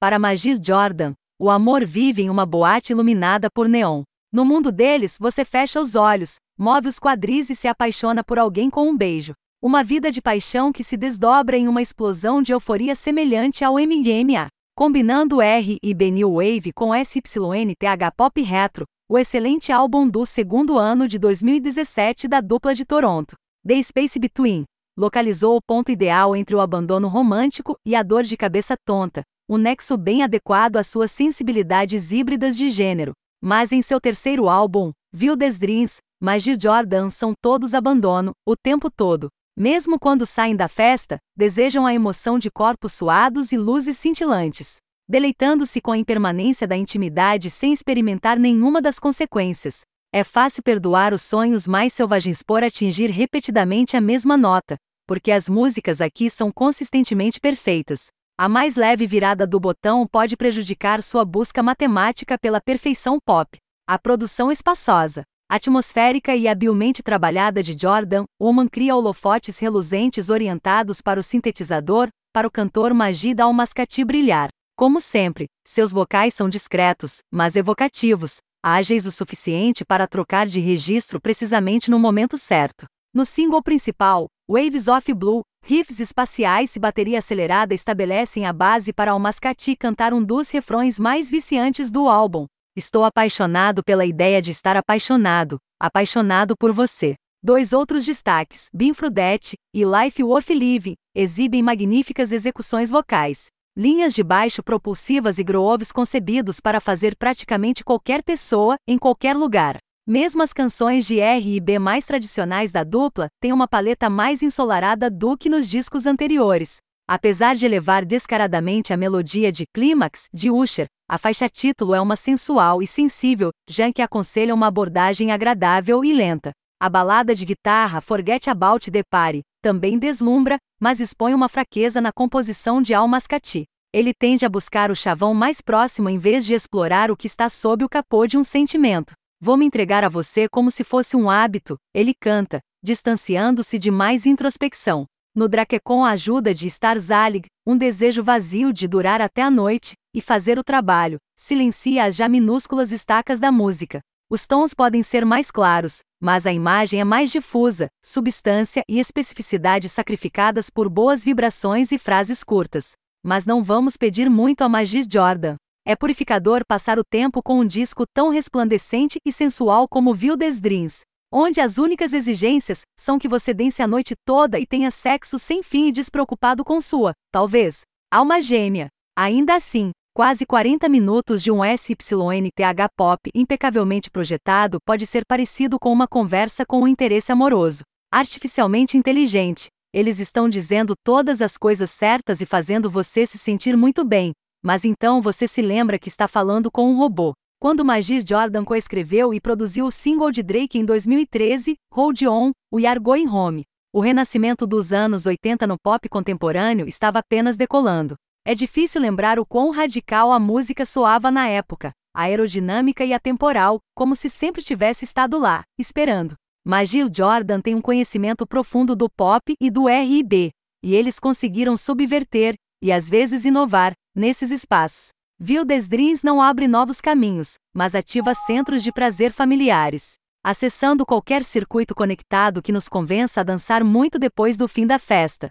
Para Magir Jordan, o amor vive em uma boate iluminada por neon. No mundo deles, você fecha os olhos, move os quadris e se apaixona por alguém com um beijo. Uma vida de paixão que se desdobra em uma explosão de euforia semelhante ao MGMA. Combinando R e B New Wave com SYNTH Pop Retro, o excelente álbum do segundo ano de 2017 da dupla de Toronto, The Space Between, localizou o ponto ideal entre o abandono romântico e a dor de cabeça tonta, um nexo bem adequado às suas sensibilidades híbridas de gênero. Mas em seu terceiro álbum, Wildest Dreams, Magir Jordan são todos abandono, o tempo todo. Mesmo quando saem da festa, desejam a emoção de corpos suados e luzes cintilantes, deleitando-se com a impermanência da intimidade sem experimentar nenhuma das consequências. É fácil perdoar os sonhos mais selvagens por atingir repetidamente a mesma nota, porque as músicas aqui são consistentemente perfeitas. A mais leve virada do botão pode prejudicar sua busca matemática pela perfeição pop. A produção espaçosa, atmosférica e habilmente trabalhada de Jordan, Woman cria holofotes reluzentes orientados para o sintetizador, para o cantor Majid Al-Mascati brilhar. Como sempre, seus vocais são discretos, mas evocativos, ágeis o suficiente para trocar de registro precisamente no momento certo. No single principal, Waves of Blue, riffs espaciais e bateria acelerada estabelecem a base para Almascati cantar um dos refrões mais viciantes do álbum. Estou apaixonado pela ideia de estar apaixonado, apaixonado por você. Dois outros destaques, Binfrudette e Life Worth Living, exibem magníficas execuções vocais. Linhas de baixo propulsivas e grooves concebidos para fazer praticamente qualquer pessoa, em qualquer lugar. Mesmo as canções de R e B mais tradicionais da dupla têm uma paleta mais ensolarada do que nos discos anteriores. Apesar de elevar descaradamente a melodia de Clímax de Usher, a faixa título é uma sensual e sensível, já que aconselha uma abordagem agradável e lenta. A balada de guitarra Forget About the Party também deslumbra, mas expõe uma fraqueza na composição de Al Mascati. Ele tende a buscar o chavão mais próximo em vez de explorar o que está sob o capô de um sentimento. Vou me entregar a você como se fosse um hábito, ele canta, distanciando-se de mais introspecção. No Drakekon a ajuda de estar Zalig, um desejo vazio de durar até a noite, e fazer o trabalho, silencia as já minúsculas estacas da música. Os tons podem ser mais claros, mas a imagem é mais difusa, substância e especificidade sacrificadas por boas vibrações e frases curtas. Mas não vamos pedir muito a Magis Jordan. É purificador passar o tempo com um disco tão resplandecente e sensual como Wildest Dreams, onde as únicas exigências são que você dance a noite toda e tenha sexo sem fim e despreocupado com sua, talvez, alma gêmea. Ainda assim, quase 40 minutos de um SYNTH pop impecavelmente projetado pode ser parecido com uma conversa com um interesse amoroso, artificialmente inteligente. Eles estão dizendo todas as coisas certas e fazendo você se sentir muito bem, mas então você se lembra que está falando com um robô. Quando Magis Jordan coescreveu e produziu o single de Drake em 2013, Hold On, We Are Going Home. O renascimento dos anos 80 no pop contemporâneo estava apenas decolando. É difícil lembrar o quão radical a música soava na época, aerodinâmica e atemporal, como se sempre tivesse estado lá, esperando. Magil Jordan tem um conhecimento profundo do pop e do R&B, e eles conseguiram subverter, e às vezes inovar, nesses espaços. Wildest Dreams não abre novos caminhos, mas ativa centros de prazer familiares. Acessando qualquer circuito conectado que nos convença a dançar muito depois do fim da festa.